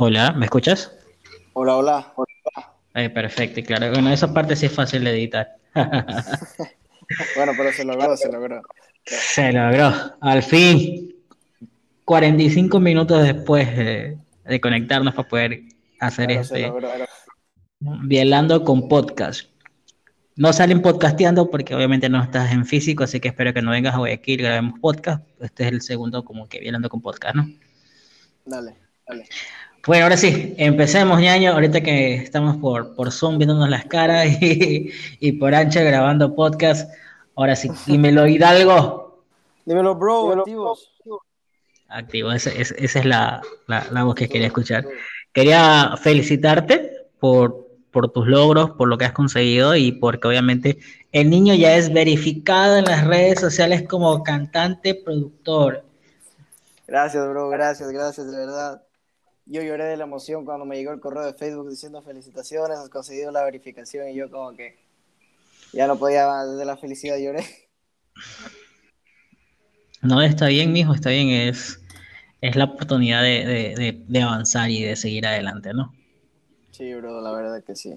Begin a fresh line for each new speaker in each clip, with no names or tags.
Hola, ¿me escuchas?
Hola, hola.
Eh, perfecto, claro. Bueno, esa parte sí es fácil de editar.
bueno, pero se logró, se logró.
Se logró. Al fin, 45 minutos después de, conectarnos para poder hacer este Bielando con podcast. No salen podcasteando porque obviamente no estás en físico, así que espero que no vengas a Guayaquil y grabemos podcast. Este es el segundo como que Bielando con podcast, ¿no?
Dale, dale.
Bueno, ahora sí, empecemos, ñaño. Ahorita que estamos por, por Zoom viéndonos las caras y, por ancha grabando podcast. Ahora sí, dímelo, Hidalgo.
Dímelo, bro, activos.
Activo, esa, es la, la, voz que quería escuchar. Quería felicitarte por, por tus logros, por lo que has conseguido y porque obviamente el niño ya es verificado en las redes sociales como cantante, productor.
Gracias, bro, gracias, gracias, de verdad. Yo lloré de la emoción cuando me llegó el correo de Facebook diciendo felicitaciones, has conseguido la verificación y yo como que ya no podía desde la felicidad lloré.
No, está bien, mijo, está bien, es, es la oportunidad de, avanzar y de seguir adelante, ¿no?
Sí, bro, la verdad que sí.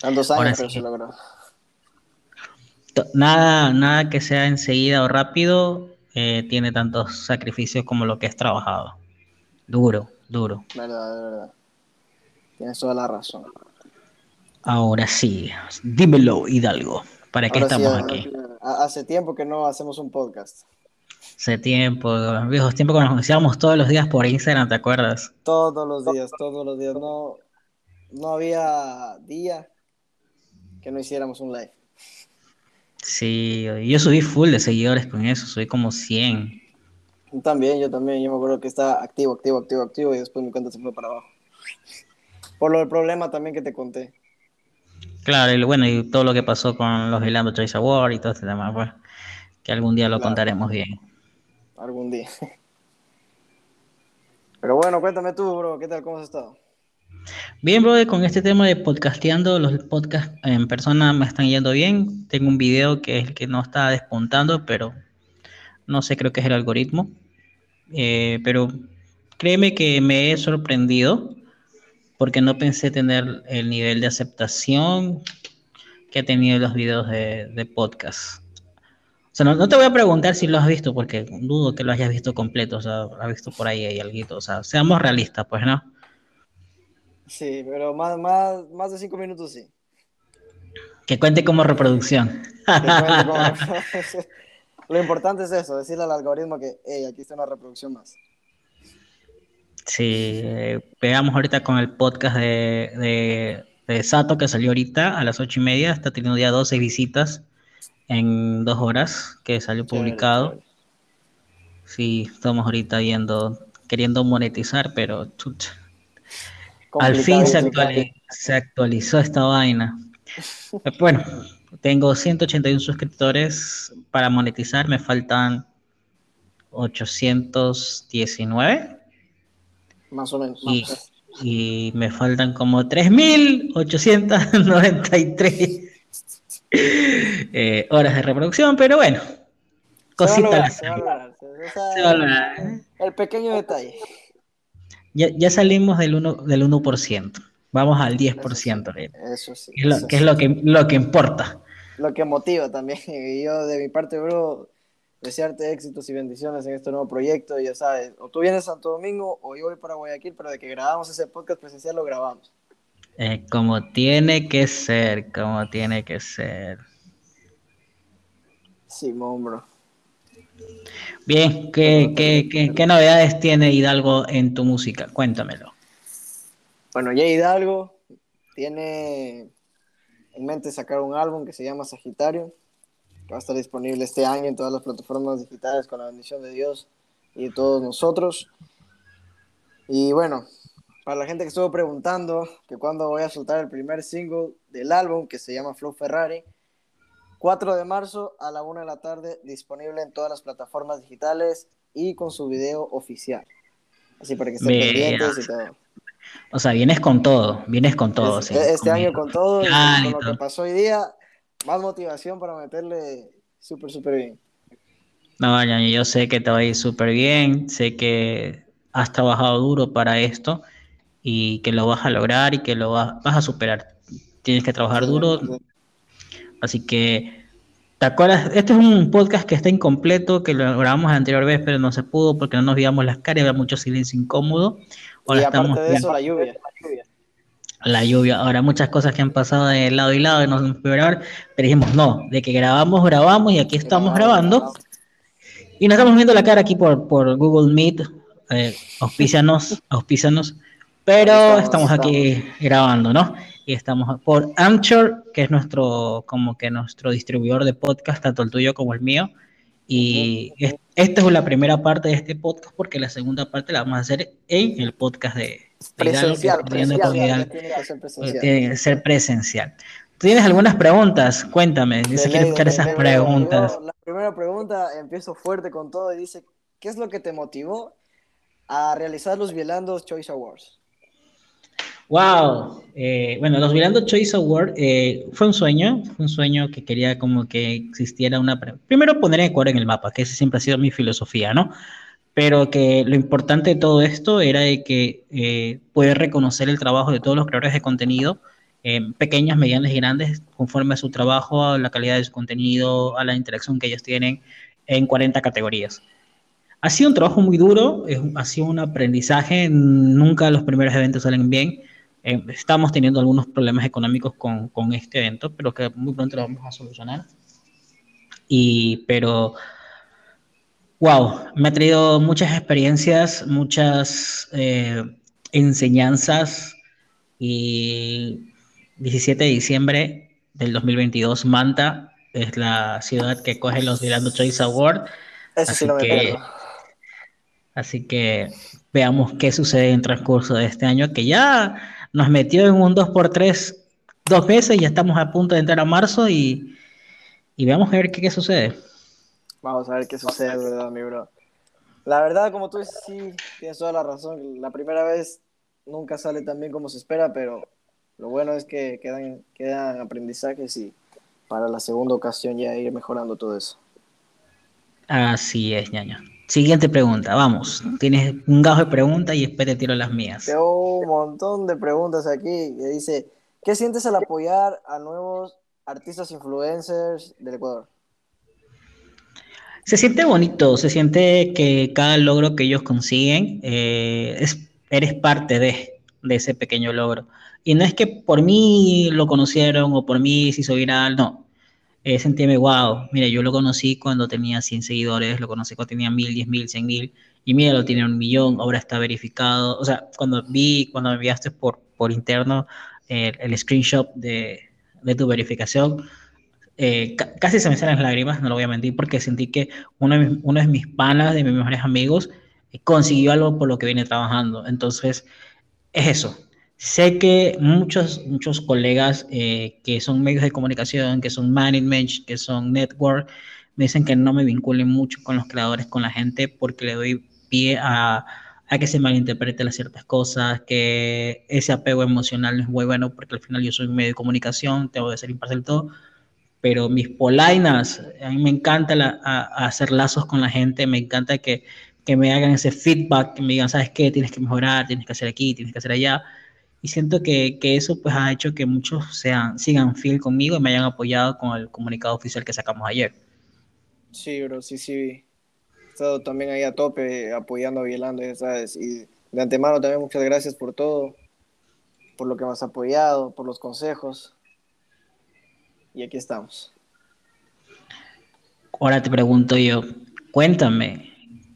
Tantos años, pero se logró.
Nada, nada que sea enseguida o rápido eh, tiene tantos sacrificios como lo que has trabajado. Duro. Duro.
Verdad, verdad. Tienes toda la razón.
Ahora sí, dímelo, Hidalgo. ¿Para qué estamos aquí?
Hace tiempo que no hacemos un podcast.
Hace tiempo, viejos tiempo que nos conocíamos todos los días por Instagram, ¿te acuerdas?
Todos los días, todos los días. No, no había día que no hiciéramos un live.
Sí, yo subí full de seguidores con eso, soy como 100.
También, yo también, yo me acuerdo que estaba activo, activo, activo, activo y después mi cuenta se fue para abajo. Por lo del problema también que te conté.
Claro, y bueno, y todo lo que pasó con los Hilando Choice Award y todo este tema, pues, que algún día lo contaremos bien.
Algún día. Pero bueno, cuéntame tú, bro, ¿qué tal? ¿Cómo has estado?
Bien, bro, con este tema de podcasteando, los podcasts en persona me están yendo bien. Tengo un video que es el que no está despuntando, pero no sé, creo que es el algoritmo. Eh, pero créeme que me he sorprendido porque no pensé tener el nivel de aceptación que ha tenido los videos de, podcast. O sea, no, te voy a preguntar si lo has visto, porque dudo que lo hayas visto completo, o sea, has visto por ahí, hay algo, o sea, seamos realistas, pues, ¿no?
Sí, pero más, más, más de cinco minutos sí.
Que cuente como reproducción.
Lo importante es eso, decirle al algoritmo que, hey, aquí está una reproducción más.
Sí, eh, pegamos ahorita con el podcast de, de, Sato que salió ahorita a las ocho y media, está teniendo ya 12 visitas en dos horas que salió publicado. Sí, estamos ahorita viendo, queriendo monetizar, pero al fin se, se actualizó esta vaina. Bueno, tengo 181 suscriptores para monetizar, me faltan 819.
Más o menos.
Y, me faltan como 3.893 eh, horas de reproducción, pero bueno, cositas.
El pequeño detalle.
Ya, ya salimos del 1%. Del 1%. Vamos al 10%.
Eso sí.
Es lo, que es lo que, lo que importa
lo que motiva también. Y yo, de mi parte, bro, desearte éxitos y bendiciones en este nuevo proyecto. Y ya sabes, o tú vienes a Santo Domingo o yo voy para Guayaquil, pero de que grabamos ese podcast presencial lo grabamos.
Eh, como tiene que ser, como tiene que ser.
Simón, bro.
Bien, ¿qué, qué, qué, qué novedades tiene Hidalgo en tu música? Cuéntamelo.
Bueno, ya Hidalgo tiene en mente sacar un álbum que se llama Sagitario, que va a estar disponible este año en todas las plataformas digitales con la bendición de Dios y de todos nosotros. Y bueno, para la gente que estuvo preguntando que cuándo voy a soltar el primer single del álbum que se llama Flow Ferrari, 4 de marzo a la 1 de la tarde, disponible en todas las plataformas digitales y con su video oficial. Así para que estén pendientes y todo.
O sea, vienes con todo, vienes con todo.
Este, año con todo, y con lo que pasó hoy día, más motivación para meterle súper, súper bien.
No, yo sé que te va a ir súper bien, sé que has trabajado duro para esto y que lo vas a lograr y que lo vas, vas a superar. Tienes que trabajar duro. Así que, ¿te acuerdas? Este es un podcast que está incompleto, que lo grabamos la anterior vez, pero no se pudo porque no nos veíamos las caras, había mucho silencio incómodo.
Ahora y aparte estamos de eso, la lluvia.
La lluvia. Ahora, muchas cosas que han pasado de lado y lado y no se puede grabar, pero dijimos, no, de que grabamos, grabamos y aquí estamos grabando. Y nos estamos viendo la cara aquí por, por Google Meet, eh, auspícianos, auspícianos, pero estamos, aquí grabando, ¿no? Y estamos por Anchor, que es nuestro, como que nuestro distribuidor de podcast, tanto el tuyo como el mío. Y esta es la primera parte de este podcast, porque la segunda parte la vamos a hacer en el podcast de,
presencial, presencial,
tiene que ser presencial. ¿Tienes algunas preguntas? Cuéntame, dice que buscar esas preguntas.
la primera pregunta, empiezo fuerte con todo y dice, ¿qué es lo que te motivó a realizar los Vielandos Choice Awards?
Wow, eh, bueno, los Vielando Choice Awards eh, fue un sueño, fue un sueño que quería como que existiera una... Primero poner Ecuador en el mapa, que esa siempre ha sido mi filosofía, ¿no? Pero que lo importante de todo esto era de que eh, poder reconocer el trabajo de todos los creadores de contenido, pequeñas, medianas y grandes, conforme a su trabajo, a la calidad de su contenido, a la interacción que ellos tienen en 40 categorías. Ha sido un trabajo muy duro, ha sido un aprendizaje, nunca los primeros eventos salen bien. Eh, estamos teniendo algunos problemas económicos con, con, este evento, pero que muy pronto lo vamos a solucionar. Y, pero, wow, me ha traído muchas experiencias, muchas eh, enseñanzas y 17 de diciembre del 2022, Manta es la ciudad que coge los Mirando Choice Award.
Eso sí lo que,
Así que veamos qué sucede en transcurso de este año, que ya nos metió en un 2x3 dos veces, ya estamos a punto de entrar a marzo y, y veamos a ver qué, qué, sucede.
Vamos a ver qué sucede, verdad, mi bro. La verdad, como tú dices, sí, tienes toda la razón. La primera vez nunca sale tan bien como se espera, pero lo bueno es que quedan, quedan aprendizajes y para la segunda ocasión ya ir mejorando todo eso.
Así es, ñaño. Siguiente pregunta, vamos. Tienes un gajo de preguntas y después te tiro las mías.
Tengo un montón de preguntas aquí. Que dice, ¿qué sientes al apoyar a nuevos artistas influencers del Ecuador?
Se siente bonito, se siente que cada logro que ellos consiguen, eh, es, eres parte de, de ese pequeño logro. Y no es que por mí lo conocieron o por mí se hizo viral, no eh, sentirme, wow, mira, yo lo conocí cuando tenía 100 seguidores, lo conocí cuando tenía 1000, 10.000, 100.000, y mira, lo tiene un millón, ahora está verificado. O sea, cuando vi, cuando me enviaste por, por interno el, el screenshot de, de, tu verificación, eh, casi se me salen las lágrimas, no lo voy a mentir, porque sentí que uno de mis, uno de mis panas, de mis mejores amigos, consiguió algo por lo que viene trabajando. Entonces, es eso. Sé que muchos, muchos colegas eh, que son medios de comunicación, que son management, que son network, me dicen que no me vinculen mucho con los creadores, con la gente, porque le doy pie a, a que se malinterprete las ciertas cosas, que ese apego emocional no es muy bueno, porque al final yo soy un medio de comunicación, tengo que ser imparcial todo, pero mis polainas, a mí me encanta hacer lazos con la gente, me encanta que, que me hagan ese feedback, que me digan, ¿sabes qué? Tienes que mejorar, tienes que hacer aquí, tienes que hacer allá y siento que, que, eso pues ha hecho que muchos sean, sigan fiel conmigo y me hayan apoyado con el comunicado oficial que sacamos ayer.
Sí, bro, sí, sí. He estado también ahí a tope apoyando a Vielando, ¿sabes? Y de antemano también muchas gracias por todo, por lo que me has apoyado, por los consejos. Y aquí estamos.
Ahora te pregunto yo, cuéntame,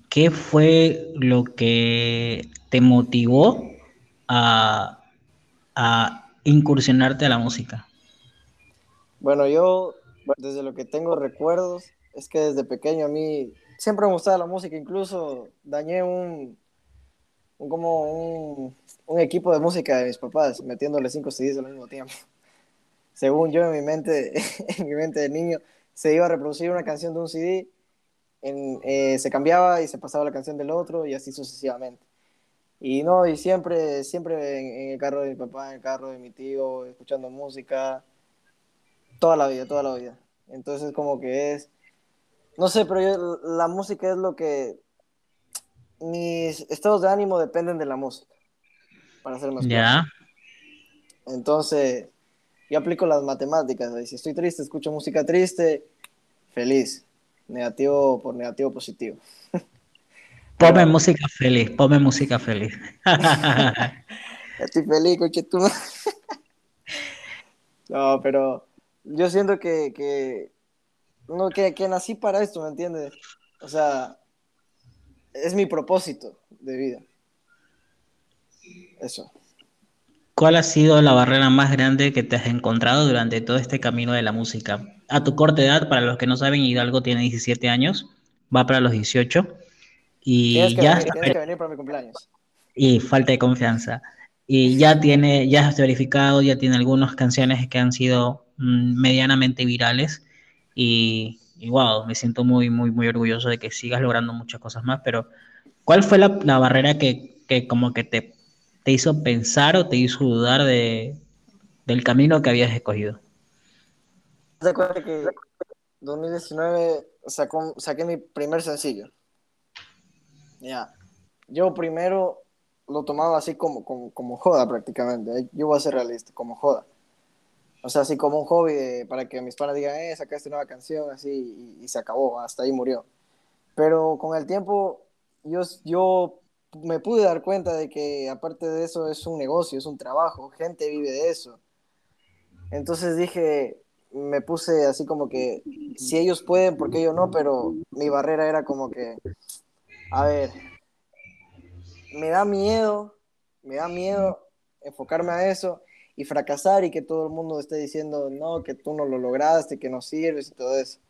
¿qué fue lo que te motivó a, a incursionarte a la música?
Bueno, yo desde lo que tengo recuerdos es que desde pequeño a mí siempre me gustaba la música, incluso dañé un, como un, un, equipo de música de mis papás metiéndole cinco CDs al mismo tiempo. Según yo en mi mente, en mi mente de niño, se iba a reproducir una canción de un CD, en, eh, se cambiaba y se pasaba la canción del otro y así sucesivamente. Y no, y siempre, siempre en, el carro de mi papá, en el carro de mi tío, escuchando música, toda la vida, toda la vida. Entonces como que es, no sé, pero yo, la música es lo que, mis estados de ánimo dependen de la música, para ser más
Ya.
claro. Entonces, yo aplico las matemáticas. Y Si estoy triste, escucho música triste, feliz. Negativo por negativo, positivo.
Ponme música feliz, ponme música feliz.
Estoy feliz, coche tú. No, pero yo siento que, que, no, que, que nací para esto, ¿me entiendes? O sea, es mi propósito de vida. Eso.
¿Cuál ha sido la barrera más grande que te has encontrado durante todo este camino de la música? A tu corta edad, para los que no saben, Hidalgo tiene 17 años, va para los 18 y
Tienes que,
ya
venir,
está
tienes que venir para mi cumpleaños.
y falta de confianza. Y ya tiene, ya has verificado, ya tiene algunas canciones que han sido mm, medianamente virales y, y wow, me siento muy, muy, muy orgulloso de que sigas logrando muchas cosas más, pero ¿cuál fue la, la barrera que, que como que te, te hizo pensar o te hizo dudar de, del camino que habías escogido?
¿Te acuerdas que 2019 sacó, saqué mi primer sencillo? Ya. Yo primero lo tomaba así como, como, como joda prácticamente. Yo voy a ser realista, como joda. O sea, así como un hobby de- para que mis panas digan, eh, sacaste nueva canción, así, y, y se acabó, hasta ahí murió. Pero con el tiempo, yo, yo me pude dar cuenta de que aparte de eso es un negocio, es un trabajo, gente vive de eso. Entonces dije, me puse así como que, si ellos pueden, ¿por qué yo no? Pero mi barrera era como que, a ver, me da miedo, me da miedo enfocarme a eso y fracasar y que todo el mundo esté diciendo, no, que tú no lo lograste, que no sirves y todo eso.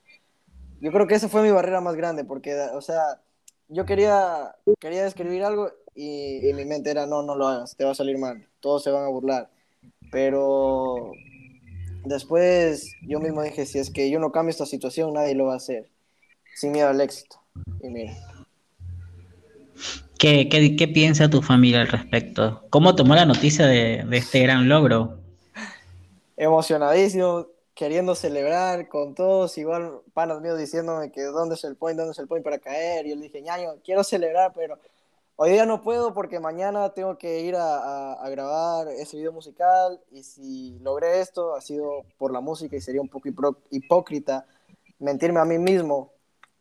Yo creo que esa fue mi barrera más grande, porque, o sea, yo quería, quería escribir algo y, y mi mente era, no, no lo hagas, te va a salir mal, todos se van a burlar. Pero después yo mismo dije, si es que yo no cambio esta situación, nadie lo va a hacer, sin miedo al éxito. Y mira.
¿Qué, qué, qué piensa tu familia al respecto? ¿Cómo tomó la noticia de, de este gran logro?
emocionadísimo, queriendo celebrar con todos, igual panas míos diciéndome que dónde es el point, dónde es el point para caer. Y yo le dije, ñaño, quiero celebrar, pero hoy día no puedo porque mañana tengo que ir a, a- a grabar ese video musical. Y si logré esto, ha sido por la música y sería un poco hipócrita mentirme a mí mismo.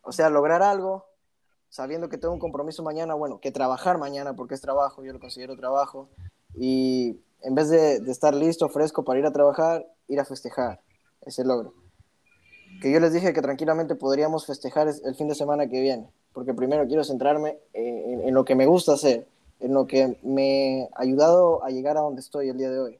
O sea, lograr algo sabiendo que tengo un compromiso mañana, bueno, que trabajar mañana porque es trabajo, yo lo considero trabajo. Y en vez de, estar listo, fresco para ir a trabajar, ir a festejar ese logro. Que yo les dije que tranquilamente podríamos festejar es- el fin de semana que viene, porque primero quiero centrarme en, en- en lo que me gusta hacer, en lo que me ha ayudado a llegar a donde estoy el día de hoy.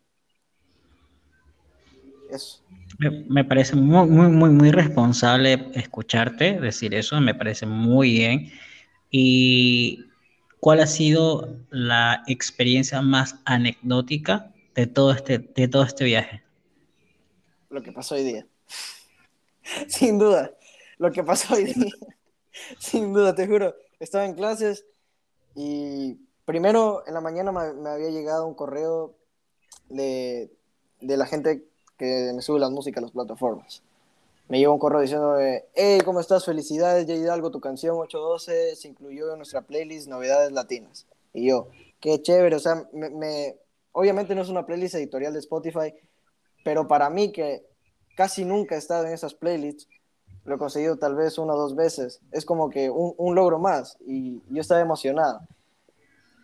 Eso.
Me, me parece muy, muy, muy, muy responsable escucharte decir eso, me parece muy bien. ¿Y cuál ha sido la experiencia más anecdótica de todo este, de todo este viaje?
Lo que pasó hoy día. Sin duda, lo que pasó hoy día. Sin duda, te juro. Estaba en clases y primero en la mañana me, me había llegado un correo de, de la gente que me sube las músicas a las plataformas. Me llegó un correo diciendo, hey, ¿cómo estás? Felicidades, Jay Hidalgo, tu canción 812 se incluyó en nuestra playlist Novedades Latinas. Y yo, qué chévere, o sea, me- obviamente no es una playlist editorial de Spotify, pero para mí que casi nunca he estado en esas playlists, lo he conseguido tal vez una o dos veces, es como que un, un logro más y yo estaba emocionado.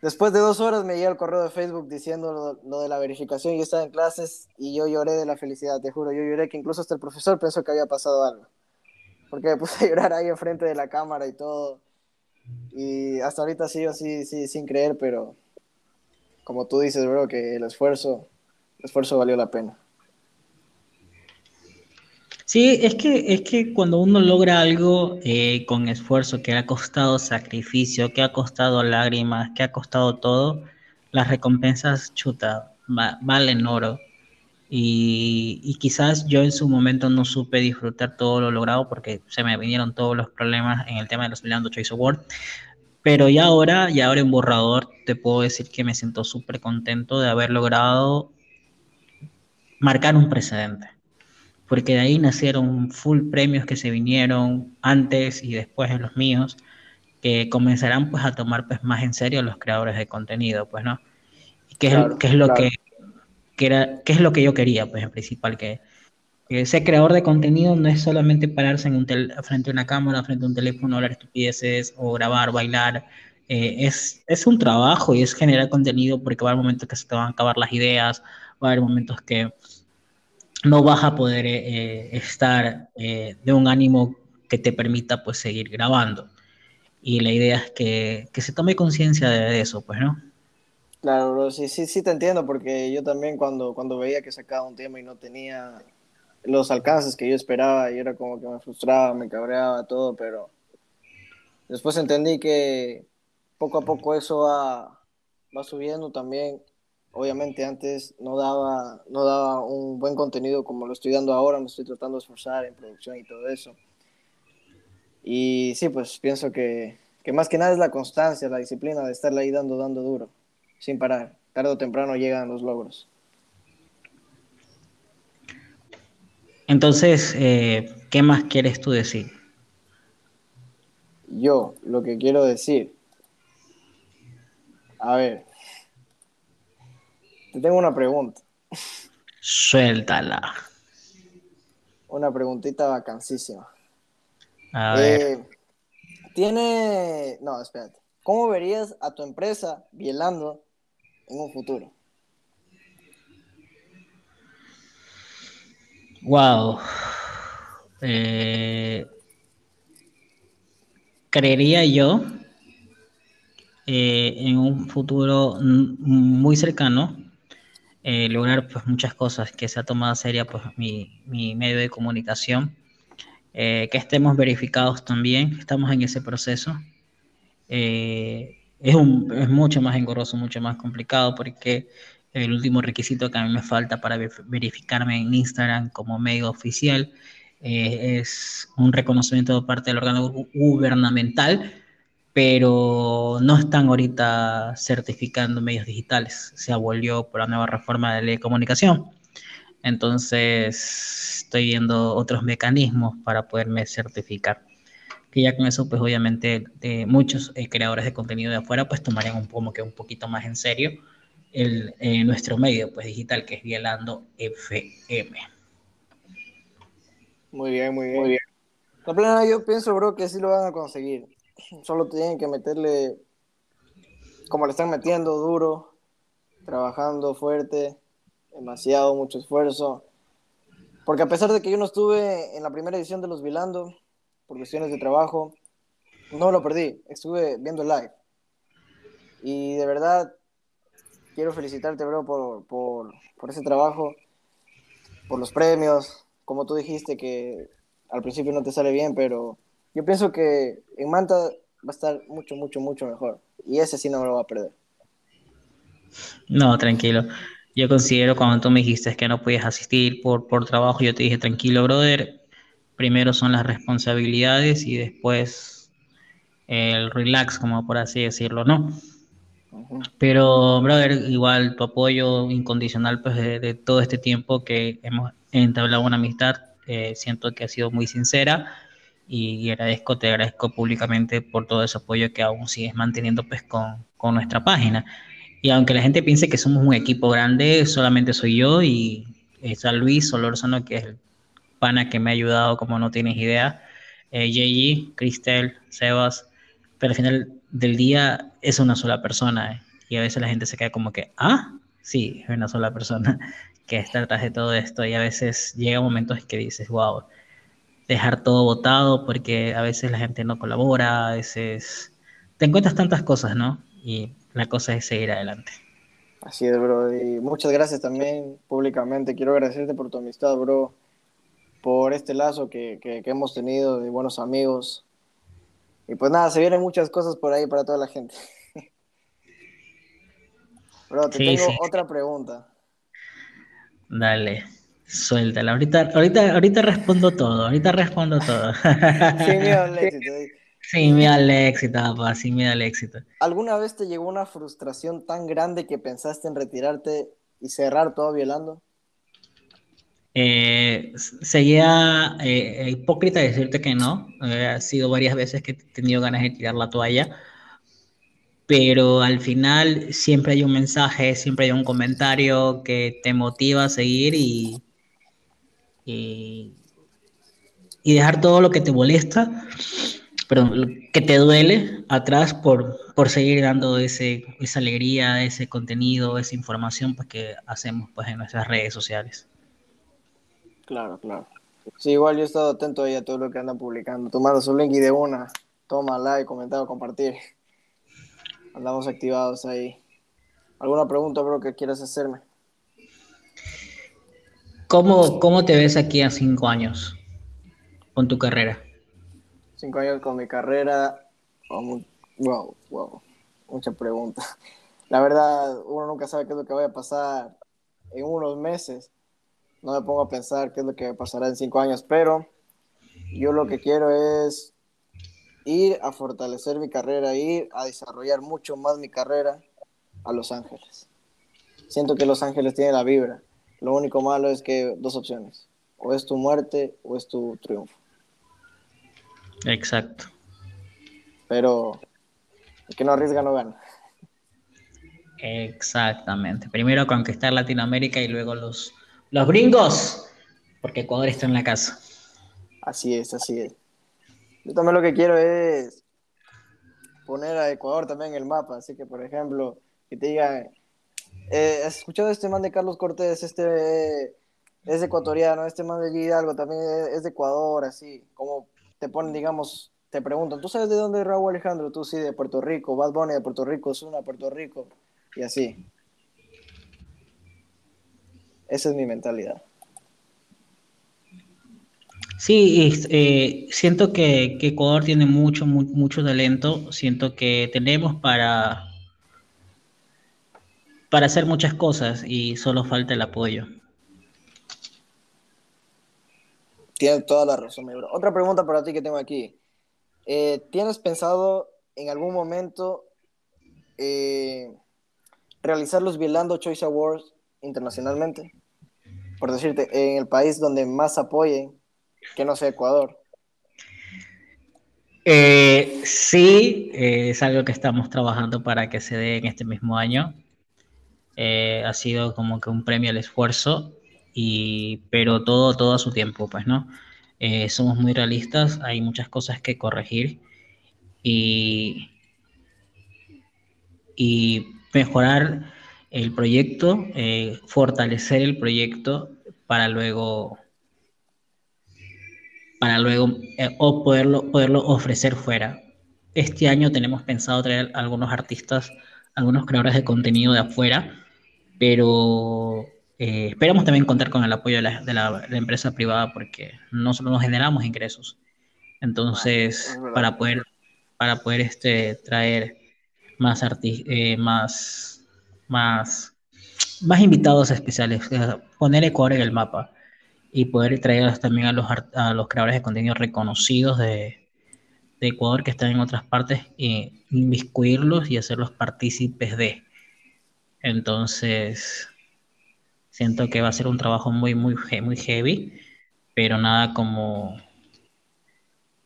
Después de dos horas me llega el correo de Facebook diciendo lo, lo de la verificación, yo estaba en clases y yo lloré de la felicidad, te juro, yo lloré que incluso hasta el profesor pensó que había pasado algo, porque me puse a llorar ahí enfrente de la cámara y todo, y hasta ahorita sigo así, sí, sin creer, pero como tú dices, bro, que el esfuerzo, el esfuerzo valió la pena.
Sí, es que, es que cuando uno logra algo eh, con esfuerzo, que ha costado sacrificio, que ha costado lágrimas, que ha costado todo, las recompensas, chuta, va- valen oro. Y, quizás yo en su momento no supe disfrutar todo lo logrado porque se me vinieron todos los problemas en el tema de los Milano Choice Award. Pero ya ahora, ya ahora en borrador, te puedo decir que me siento súper contento de haber logrado marcar un precedente porque de ahí nacieron full premios que se vinieron antes y después de los míos. que comenzarán pues a tomar pues más en serio los creadores de contenido, pues, ¿no? ¿Qué es, qué es lo que, que, era, qué es lo que yo quería, pues, en principal, que, que ser creador de contenido no es solamente pararse en un frente a una cámara, frente a un teléfono, hablar estupideces o grabar, bailar, eh, es, es un trabajo y es generar contenido porque va a haber momentos que se te van a acabar las ideas, va a haber momentos que no vas a poder eh, eh, estar de un ánimo que te permita pues seguir grabando. Y la idea es que, que se tome conciencia de, eso, pues, ¿no?
Claro, bro, sí, sí, sí te entiendo, porque yo también cuando, cuando veía que sacaba un tema y no tenía los alcances que yo esperaba, y era como que me frustraba, me cabreaba, todo, pero después entendí que poco a poco eso va, va subiendo también. Obviamente antes no daba, no daba un buen contenido como lo estoy dando ahora, me estoy tratando de esforzar en producción y todo eso. Y sí, pues pienso que, que más que nada es la constancia, la disciplina de estarle ahí dando, dando duro, sin parar. Tarde o temprano llegan los logros.
Entonces, eh, ¿qué más quieres tú decir?
Yo, lo que quiero decir a ver. Te tengo una pregunta.
Suéltala.
Una preguntita vacancísima.
A ver.
Eh, tiene. No, espérate. ¿Cómo verías a tu empresa bielando en un futuro?
Wow. Eh, creería yo eh, en un futuro muy cercano eh, lograr pues muchas cosas, que se ha tomado seria pues mi, mi medio de comunicación, eh, que estemos verificados también, estamos en ese proceso. es, un, es mucho más engorroso, mucho más complicado porque el último requisito que a mí me falta para verificarme en Instagram como medio oficial es un reconocimiento de parte del órgano gubernamental pero no están ahorita certificando medios digitales. Se abolió por la nueva reforma de ley de comunicación. Entonces, estoy viendo otros mecanismos para poderme certificar. Que ya con eso, pues obviamente, muchos eh, creadores de contenido de afuera, pues tomarían un, como que un poquito más en serio el, eh, nuestro medio pues, digital, que es Violando FM.
Muy bien, muy bien. Muy bien. La plena, yo pienso, bro, que sí lo van a conseguir. Solo tienen que meterle, como le están metiendo, duro, trabajando fuerte, demasiado, mucho esfuerzo. Porque a pesar de que yo no estuve en la primera edición de Los Vilando, por cuestiones de trabajo, no lo perdí, estuve viendo live. Y de verdad, quiero felicitarte, bro, por, por, por ese trabajo, por los premios, como tú dijiste que al principio no te sale bien, pero yo pienso que en Manta va a estar mucho, mucho, mucho mejor. Y ese sí no me lo va a perder.
No, tranquilo. Yo considero cuando tú me dijiste que no podías asistir por, por trabajo, yo te dije, tranquilo, brother. Primero son las responsabilidades y después el relax, como por así decirlo, ¿no? Pero, brother, igual tu apoyo incondicional pues, de, todo este tiempo que hemos entablado una amistad, eh, siento que ha sido muy sincera y, agradezco, te agradezco públicamente por todo ese apoyo que aún sigues manteniendo pues con, con nuestra página. Y aunque la gente piense que somos un equipo grande, solamente soy yo y está Luis Solorzano, que es el pana que me ha ayudado como no tienes idea, eh, Cristel, Sebas, pero al final del día es una sola persona eh, y a veces la gente se queda como que, ah, sí, es una sola persona que está detrás de todo esto y a veces llega momentos que dices, wow, dejar todo votado porque a veces la gente no colabora, a veces te encuentras tantas cosas, ¿no? Y la cosa es seguir adelante.
Así es, bro. Y muchas gracias también públicamente. Quiero agradecerte por tu amistad, bro. Por este lazo que, que, hemos tenido de buenos amigos. Y pues nada, se vienen muchas cosas por ahí para toda la gente. bro, te tengo otra pregunta.
Dale. Suéltala, ahorita, ahorita, ahorita respondo todo, ahorita respondo todo.
Sí, miedo al éxito.
Sí, miedo al éxito, papá, sí, miedo al éxito.
¿Alguna vez te llegó una frustración tan grande que pensaste en retirarte y cerrar todo violando?
Eh, sería eh, hipócrita decirte que no. Eh, ha sido varias veces que he tenido ganas de tirar la toalla, pero al final siempre hay un mensaje, siempre hay un comentario que te motiva a seguir y, y, y dejar todo lo que te molesta, perdón, que te duele atrás por, por seguir dando ese, esa alegría, ese contenido, esa información pues, que hacemos pues, en nuestras redes sociales.
Claro, claro. Sí, igual yo he estado atento ahí a todo lo que andan publicando. Tomando su link y de una, toma like, comentado, compartir. Andamos activados ahí. ¿Alguna pregunta, bro, que quieras hacerme?
¿Cómo, cómo te ves aquí a cinco años con tu carrera?
Cinco años con mi carrera. wow, wow. Mucha pregunta. La verdad, uno nunca sabe qué es lo que vaya a pasar en unos meses no me pongo a pensar qué es lo que pasará en cinco años, pero yo lo que quiero es ir a fortalecer mi carrera, ir a desarrollar mucho más mi carrera a Los Ángeles. Siento que Los Ángeles tiene la vibra. Lo único malo es que dos opciones, o es tu muerte o es tu triunfo.
Exacto.
Pero el que no arriesga no gana.
Exactamente. Primero conquistar Latinoamérica y luego los los gringos, porque Ecuador está en la casa.
Así es, así es. Yo también lo que quiero es poner a Ecuador también en el mapa, así que por ejemplo, que te digan, eh, ¿has escuchado este man de Carlos Cortés? Este es ecuatoriano, este man de Hidalgo también es de Ecuador, así, como te ponen, digamos, te preguntan, ¿tú sabes de dónde es Raúl Alejandro? Tú sí, de Puerto Rico, Bad Bunny de Puerto Rico, Zuna Puerto Rico, y así. Esa es mi mentalidad.
Sí, eh, siento que, Ecuador tiene mucho, mucho talento. Siento que tenemos para, para hacer muchas cosas y solo falta el apoyo.
Tienes toda la razón, mi bro. Otra pregunta para ti que tengo aquí. Eh, ¿Tienes pensado en algún momento eh, realizar los Vilando Choice Awards internacionalmente? por decirte, en el país donde más apoyen, que no sea Ecuador.
Eh, sí, eh, es algo que estamos trabajando para que se dé en este mismo año. Eh, ha sido como que un premio al esfuerzo, y, pero todo, todo a su tiempo, pues, ¿no? somos muy realistas, hay muchas cosas que corregir y, y mejorar el proyecto, eh, fortalecer el proyecto para luego para luego eh, o poderlo, poderlo ofrecer fuera. Este año tenemos pensado traer algunos artistas, algunos creadores de contenido de afuera, pero eh, esperamos también contar con el apoyo de la, de la, empresa privada porque nosotros nos generamos ingresos. Entonces, para poder, para poder este, traer más, más más, más invitados especiales, poner Ecuador en el mapa y poder traer también a los, a los creadores de contenido reconocidos de, de Ecuador que están en otras partes e inmiscuirlos y hacerlos partícipes de. Entonces, siento que va a ser un trabajo muy, muy, muy heavy, pero nada como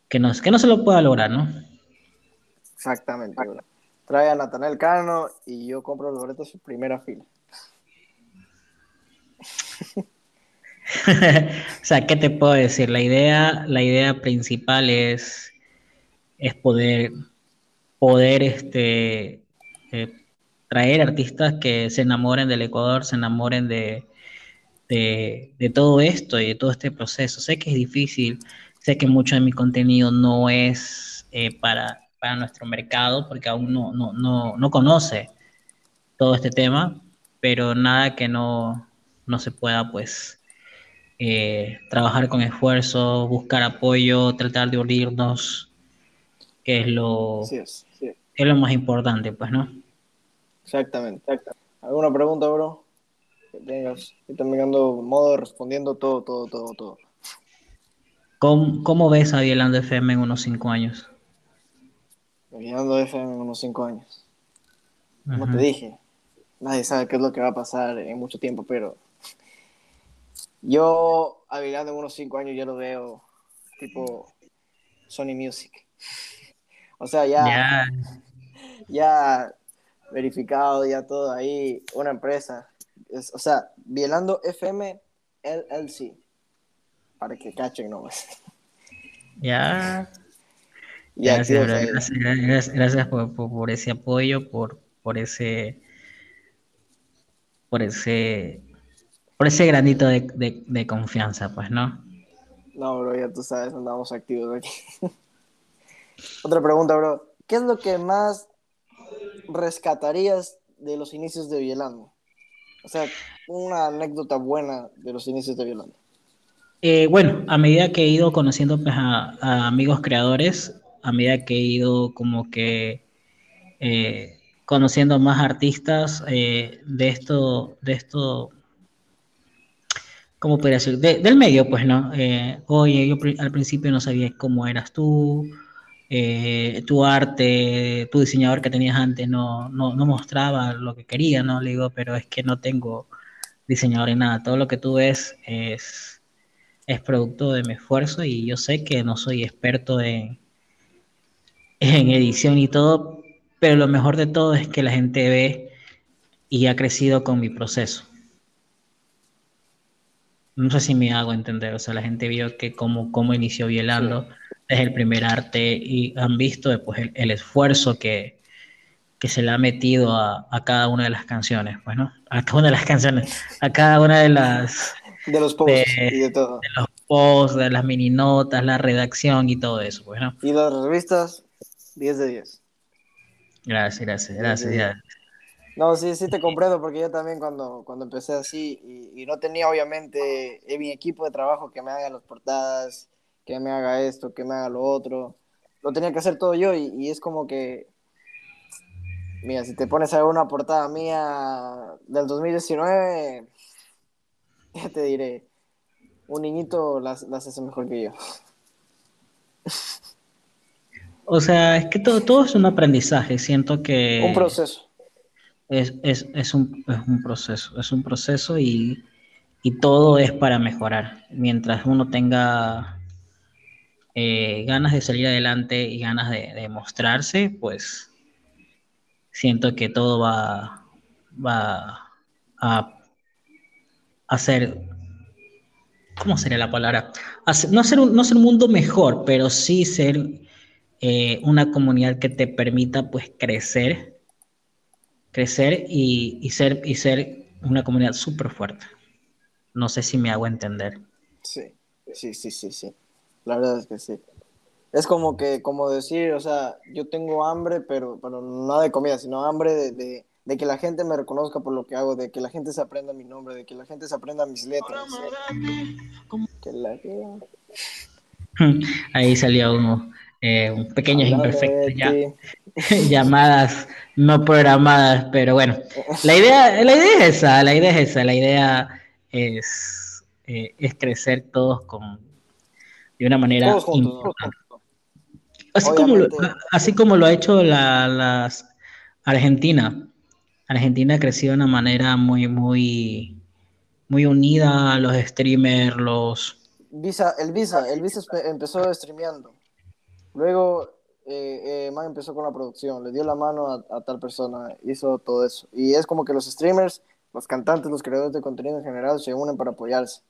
que no, que no se lo pueda lograr, ¿no?
Exactamente trae a Natanel Cano y yo compro los boletos en primera fila.
o sea, ¿qué te puedo decir? La idea, la idea principal es, es poder, poder este, eh, traer artistas que se enamoren del Ecuador, se enamoren de, de, todo esto y de todo este proceso. Sé que es difícil, sé que mucho de mi contenido no es eh, para para nuestro mercado, porque aún no, no, no, no conoce todo este tema, pero nada que no, no se pueda, pues, eh, trabajar con esfuerzo, buscar apoyo, tratar de unirnos, que es lo, es, lo más importante, pues, ¿no?
Exactamente. ¿Alguna pregunta, bro? Que tengas. Estoy ando modo respondiendo todo, todo, todo, todo.
¿Cómo, cómo ves a Dielando FM en unos cinco años?
Guiando FM en unos 5 años. Como te dije, nadie sabe qué es lo que va a pasar en mucho tiempo, pero Yo, hablando en unos cinco años, ya lo veo tipo Sony Music. O sea, ya,
Ya,
ya verificado, ya todo ahí, una empresa. Es- o sea, Bielando FM LLC. Para que cachen nomás.
ya. Gracias. Gracias, gracias, gracias por, por- por ese apoyo, por, por ese, por ese, por ese granito de, de- de confianza, pues, ¿no?
No, bro, ya tú sabes, andamos activos aquí. Otra pregunta, bro. ¿Qué es lo que más rescatarías de los inicios de Bielando? O sea, una anécdota buena de los inicios de Bielando.
Eh, bueno, a medida que he ido conociendo pues, a, amigos creadores, a medida que he ido como que eh, conociendo más artistas eh, de esto, de esto, ¿cómo podría decir? De- del medio, pues, ¿no? Eh, oye, yo al principio no sabía cómo eras tú, eh, tu arte, tu diseñador que tenías antes no, no, no mostraba lo que quería, ¿no? Le digo, pero es que no tengo diseñador en nada, todo lo que tú ves es, es producto de mi esfuerzo y yo sé que no soy experto en, en edición y todo, pero lo mejor de todo es que la gente ve y ha crecido con mi proceso. No sé si me hago entender, o sea, la gente vio que cómo, cómo inició Bielando
Sí.
Desde el primer arte y han visto después el, el esfuerzo que, que se le ha metido a, a cada una de las canciones, pues, ¿no? A cada una de las canciones, a cada una de las
De los posts
De-
y de todo.
de los posts, de las mini notas, la redacción y todo eso, pues, ¿no?
Y las revistas, 10 de 10.
Gracias, gracias, gracias.
No, sí, sí te comprendo, porque yo también cuando, cuando empecé así y, y no tenía obviamente en mi equipo de trabajo que me haga las portadas, que me haga esto, que me haga lo otro, lo tenía que hacer todo yo y, y es como que, mira, si te pones a ver una portada mía del 2019, ya te diré, un niñito las, las hace mejor que yo.
O sea, es que todo, todo es un aprendizaje, siento que
Un proceso.
es, es, es, un, es un proceso, es un proceso y, y todo es para mejorar. Mientras uno tenga eh, ganas de salir adelante y ganas de, de mostrarse, pues siento que todo va, a hacer, ¿cómo sería la palabra? No, hacer un, no hacer un mundo mejor, pero sí ser eh, una comunidad que te permita pues crecer, crecer y, y ser, y ser una comunidad súper fuerte. No sé si me hago entender.
Sí, sí, sí, sí, sí. La verdad es que sí. Es como que, como decir, o sea, yo tengo hambre, pero, pero no de comida, sino hambre de, de, de que la gente me reconozca por lo que hago, de que la gente se aprenda mi nombre, de que la gente se aprenda mis letras. Que la
Ahí salió uno, eh, un pequeños imperfectos ya, llamadas no programadas, pero bueno, la idea, la idea es esa, la idea es esa, la idea es, eh, es crecer todos con, de una manera
Todos juntos, ¿no?
importante. Así como, lo, así como lo ha hecho la, las Argentina. Argentina creció de una manera muy, muy, muy unida, los streamers, los...
Visa, el Visa, el Visa empezó streameando. Luego, eh, eh, Man empezó con la producción, le dio la mano a, a tal persona, hizo todo eso. Y es como que los streamers, los cantantes, los creadores de contenido en general se unen para apoyarse.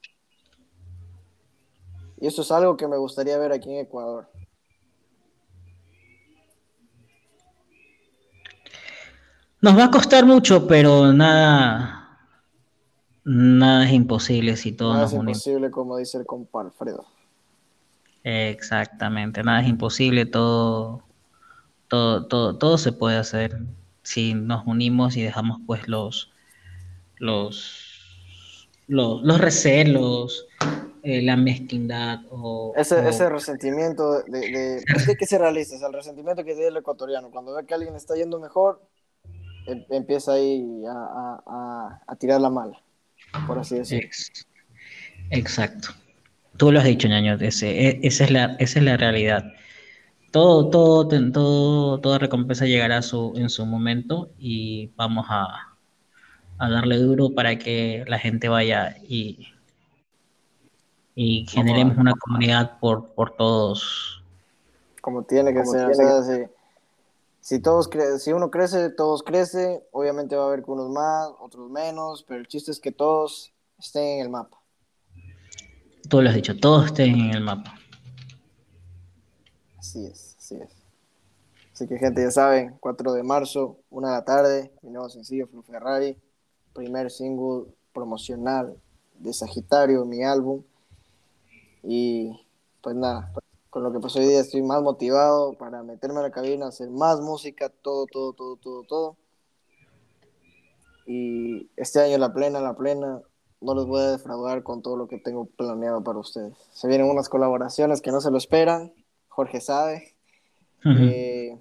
Y eso es algo que me gustaría ver aquí en Ecuador.
Nos va a costar mucho, pero nada, nada es imposible si todos
Nada
nos
es
unimos.
imposible, como dice el compa Alfredo.
Exactamente, nada es imposible, todo, todo, todo, todo se puede hacer si nos unimos y dejamos pues los, los, los, los recelos, eh, la mezquindad o,
Ese,
o-
ese resentimiento de, de- es que hay que ser realistas, el resentimiento que tiene el ecuatoriano. Cuando ve que alguien está yendo mejor, em- empieza ahí a, a- a- a tirar la mala, por así decirlo.
Ex- Exacto. Tú lo has dicho, ñaño, ese, e- esa, es la, esa es la realidad. Todo, todo, todo, toda recompensa llegará su, en su momento y vamos a, a darle duro para que la gente vaya y, y generemos una comunidad por, por todos.
Como tiene que ser, si, todos si uno crece, todos crece, obviamente va a haber unos más, otros menos, pero el chiste es que todos estén en el mapa.
Tú lo has dicho, todos estén en el mapa.
Así es, así es. Así que gente, ya saben, 4 de marzo, 1 de la tarde, mi nuevo sencillo Flu Ferrari, primer single promocional de Sagitario, mi álbum. Y pues nada, con lo que pasó hoy día estoy más motivado para meterme a la cabina, hacer más música, todo, todo, todo, todo, todo. Y este año la plena, la plena, no les voy a defraudar con todo lo que tengo planeado para ustedes. Se vienen unas colaboraciones que no se lo esperan, Jorge sabe. Eh,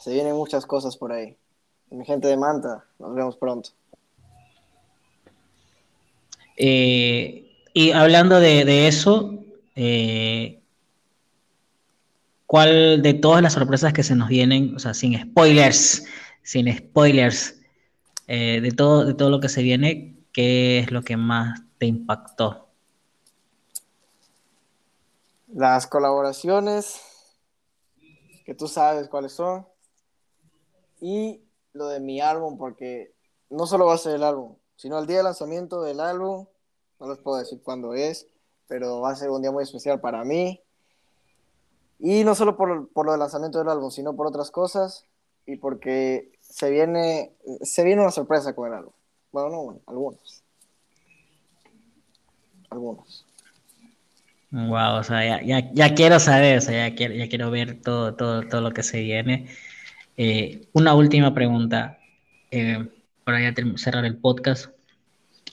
se vienen muchas cosas por ahí. mi gente de Manta, nos vemos pronto.
Eh, y hablando de, eso, eh, ¿cuál de todas las sorpresas que se nos vienen, o sea, sin spoilers, sin spoilers, eh, de, todo, de todo lo que se viene, qué es lo que más te impactó?
Las colaboraciones, que tú sabes cuáles son, y lo de mi álbum, porque no solo va a ser el álbum, sino el día de lanzamiento del álbum no les puedo decir cuándo es, pero va a ser un día muy especial para mí. Y no solo por, por lo del lanzamiento del álbum, sino por otras cosas y porque se viene, se viene una sorpresa con el álbum. Bueno, no, algunos. Algunos.
Wow, o sea, ya, ya, quiero saber, o sea, ya quiero, ya quiero ver todo, todo, todo lo que se viene. Eh, una última pregunta eh, para ya cerrar el podcast.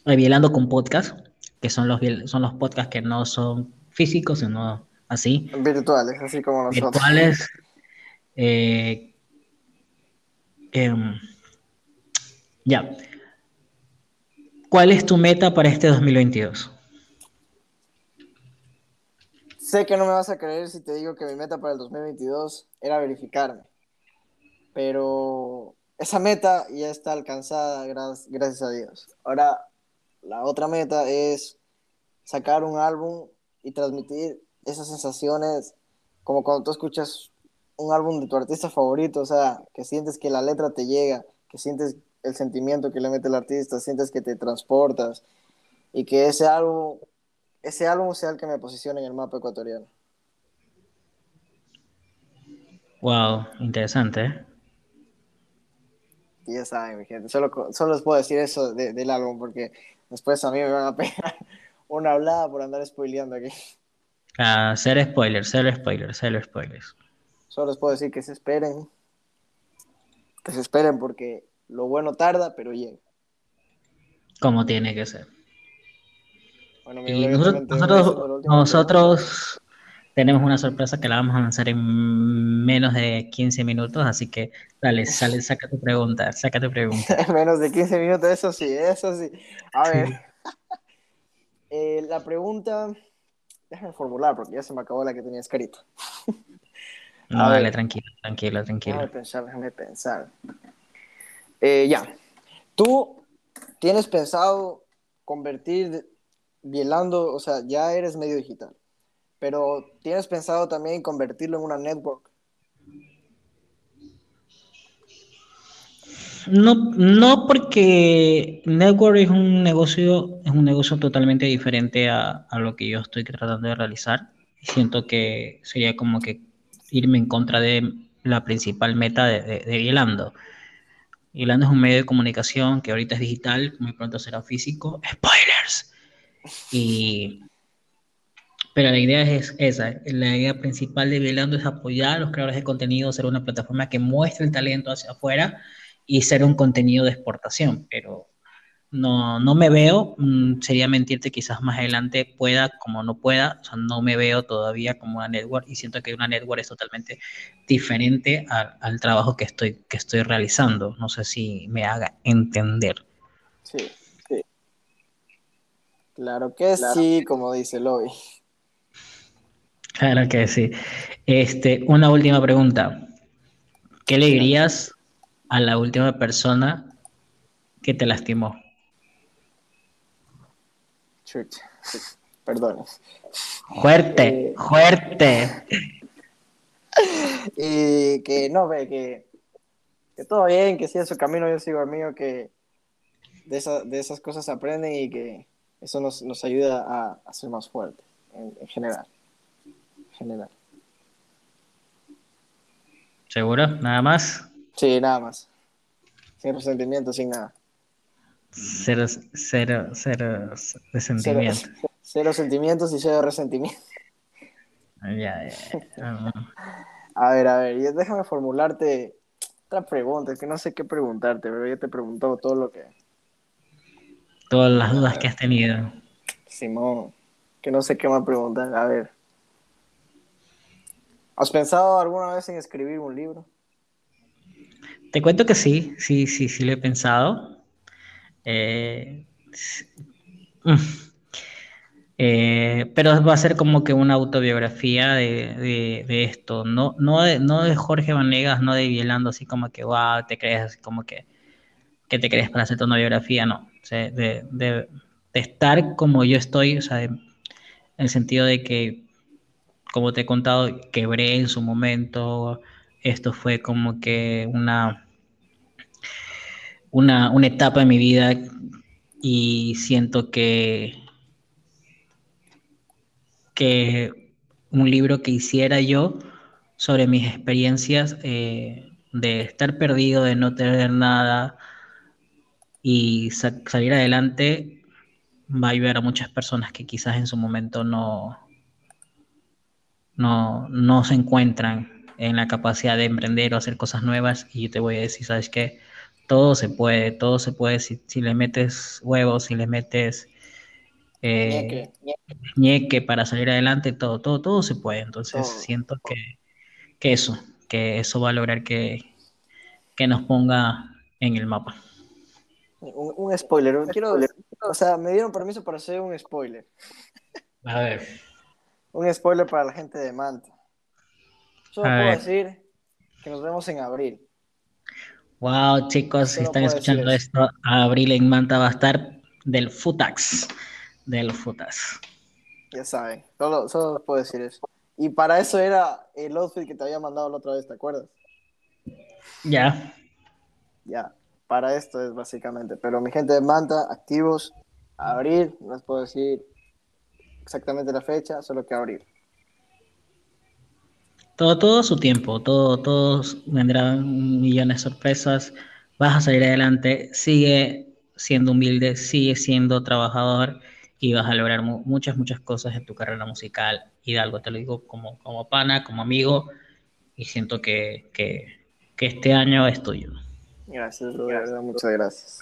Revelando con podcast que son los, son los podcasts que no son físicos, sino así.
Virtuales, así como nosotros.
Virtuales. Eh, em, ya. ¿Cuál es tu meta para este 2022?
Sé que no me vas a creer si te digo que mi meta para el 2022 era verificarme, pero esa meta ya está alcanzada, gracias a Dios. Ahora la otra meta es sacar un álbum y transmitir esas sensaciones como cuando tú escuchas un álbum de tu artista favorito, o sea, que sientes que la letra te llega, que sientes el sentimiento que le mete el artista, sientes que te transportas y que ese álbum, ese álbum sea el que me posicione en el mapa ecuatoriano.
Wow, interesante. ¿eh?
ya saben, mi gente, solo, solo les puedo decir eso del álbum porque después a mí me van a pegar una hablada por andar spoileando aquí.
Ah, ser spoiler, ser spoiler, ser spoilers.
Solo les puedo decir que se esperen. Que se esperen porque lo bueno tarda, pero llega.
Como tiene que ser. Bueno, y nosotros, nosotros tenemos una sorpresa que la vamos a lanzar en menos de 15 minutos, así que dale, sale, saca tu pregunta, saca tu pregunta.
menos de 15 minutos, eso sí, eso sí. A ver, eh, la pregunta, déjame formular porque ya se me acabó la que tenía escrita.
no, dale, tranquilo, tranquilo, tranquilo.
Déjame pensar, déjame pensar. Eh, ya, tú tienes pensado convertir Bielando, o sea, ya eres medio digital pero ¿tienes pensado también convertirlo en una network?
No, no porque network es un negocio, es un negocio totalmente diferente a, lo que yo estoy tratando de realizar. Siento que sería como que irme en contra de la principal meta de, de, de es un medio de comunicación que ahorita es digital, muy pronto será físico. Spoilers. Y pero la idea es esa, la idea principal de Velando es apoyar a los creadores de contenido, ser una plataforma que muestre el talento hacia afuera y ser un contenido de exportación, pero no, no me veo, mm, sería mentirte, quizás más adelante pueda, como no pueda, o sea, no me veo todavía como una network y siento que una network es totalmente diferente al trabajo que estoy, que estoy realizando. No sé si me haga entender.
Sí, sí. Claro que sí, como dice Lobby.
Claro que sí. Este, una última pregunta. ¿Qué le dirías a la última persona que te lastimó?
perdón.
Fuerte,
Eh,
fuerte.
Y que no, ve, que, que todo bien, que siga su camino, yo sigo el mío, que de, esa- de esas cosas aprenden y que eso nos, nos ayuda a, a ser más fuertes en, en general. En general.
¿Seguro? ¿Nada más?
Sí, nada más. Sin resentimiento, sin nada.
Cero, cero, cero
Cero,
resentimiento.
cero sentimientos y cero resentimiento.
Ya, ya, ya.
A ver, a ver, déjame formularte otra pregunta, es que no sé qué preguntarte, pero ya te preguntó todo lo que...
Todas las dudas que has tenido.
Simón, que no sé qué más preguntar. A ver. ¿Has pensado alguna vez en escribir un libro?
Te cuento que sí, sí, sí, sí lo he pensado. Eh. Mm. Eh, pero va a ser como que una autobiografía de, esto, no, no, de, Jorge Vanegas, no de Vielando, así como que, wow, te crees, así como que, que te crees para hacerte una biografía, no. De, estar como yo estoy, o sea, en el sentido de que, como te he contado, quebré en su momento, esto fue como que una, una, una etapa en mi vida y siento que, que un libro que hiciera yo sobre mis experiencias eh, de estar perdido, de no tener nada y sa- salir adelante va a ayudar a muchas personas que quizás en su momento no, no, no se encuentran en la capacidad de emprender o hacer cosas nuevas y yo te voy a decir, ¿sabes qué? Todo se puede, todo se puede si, si le metes huevos, si le metes eh,
Ñeque,
ñeque para salir adelante, todo, todo, todo se puede. Entonces siento que, que eso, que eso va a lograr que, que nos ponga en el mapa.
un, un spoiler. Quiero, o sea, me dieron permiso para hacer un spoiler.
A ver.
Un spoiler para la gente de Manta. Solo
A
puedo
ver.
decir que nos vemos en abril.
Wow, chicos, si están escuchando esto, Abril en Manta va a estar del Futax. Del Futax.
Ya saben, solo, solo puedo decir eso. Y para eso era el outfit que te había mandado la otra vez, ¿te acuerdas?
Ya.
Ya, para esto es básicamente. Pero mi gente de Manta, activos, abril, no les puedo decir exactamente la fecha, solo que abril.
Todo, todo su tiempo, todo, todos vendrán millones de sorpresas. Vas a salir adelante, sigue siendo humilde, sigue siendo trabajador y vas a lograr mu- muchas, muchas cosas en tu carrera musical. Hidalgo, te lo digo como, como pana, como amigo, y siento que, que, que este año es tuyo.
Gracias, bro, muchas gracias.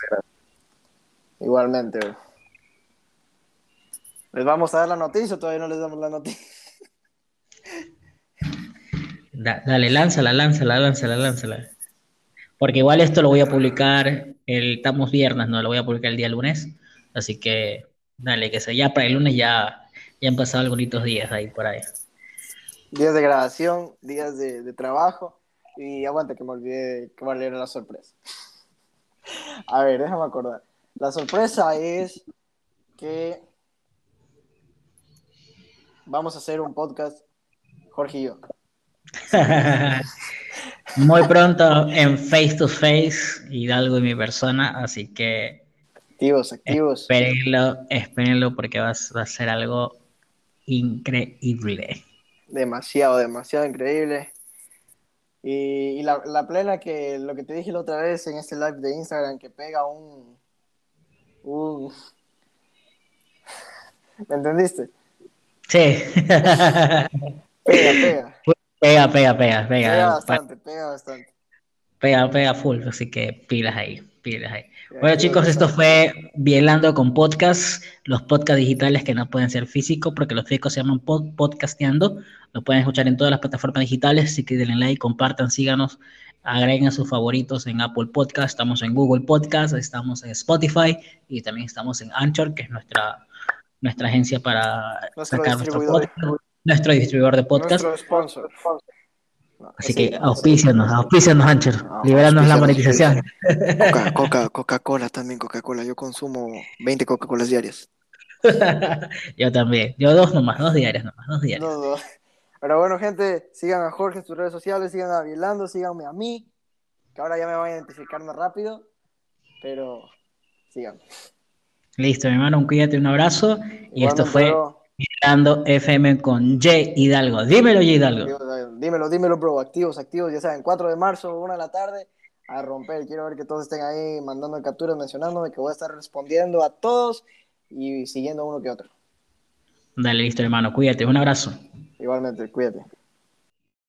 Igualmente, bro. ¿Les vamos a dar la noticia o todavía no les damos la noticia?
Da- dale, lánzala, lánzala, lánzala, lánzala. Porque igual esto lo voy a publicar, el, estamos viernes, no lo voy a publicar el día lunes. Así que dale, que sea ya para el lunes ya, ya han pasado algunos días ahí por ahí.
Días de grabación, días de, de trabajo. Y aguanta que me olvidé que era la sorpresa. A ver, déjame acordar. La sorpresa es que vamos a hacer un podcast, Jorge y yo.
Muy pronto en Face to Face, Hidalgo y mi persona, así que
Activos, activos.
espérenlo, espérenlo porque va, a- va a ser algo increíble.
Demasiado, demasiado increíble. Y, y la, la plena que lo que te dije la otra vez en este live de Instagram, que pega un... un... ¿Me entendiste?
Sí.
Pega, pega.
Pega, pega, pega,
Pega
pega.
bastante, pega bastante.
Pega, pega full, así que pilas ahí, pilas ahí.
Ya,
Bueno chicos, esto fue Bielando con podcast, los podcasts digitales que no pueden ser físicos porque los físicos se llaman pod- podcasteando, lo pueden escuchar en todas las plataformas digitales, así que denle like, compartan, síganos, agreguen a sus favoritos en Apple Podcast, estamos en Google Podcast, estamos en Spotify y también estamos en Anchor, que es nuestra, nuestra agencia para
Nuestro
sacar nuestro podcast, nuestro distribuidor de podcast.
Nuestro sponsor. No,
Así
sí,
que auspícianos, auspícianos, Anchor,
No,
liberanos la monetización.
Coca, Coca, Coca-Cola también, Coca-Cola. Yo consumo 20 Coca-Colas diarias.
yo también. Yo dos nomás, dos diarios nomás, dos.
No, no. Pero bueno, gente, sigan a Jorge en sus redes sociales, sigan a Vilando, síganme a mí, que ahora ya me van a identificar más rápido, pero sigan.
Listo, mi hermano, cuídate, un abrazo. Y esto fue. Mirando FM con Jay Hidalgo. Dímelo, Jay Hidalgo.
Dímelo, dímelo, bro. Activos, activos. Ya saben, 4 de marzo, 1 de la tarde, a romper. Quiero ver que todos estén ahí mandando capturas, mencionándome, que voy a estar respondiendo a todos y siguiendo uno que otro.
Dale, listo, hermano, cuídate, un abrazo.
Igualmente, cuídate.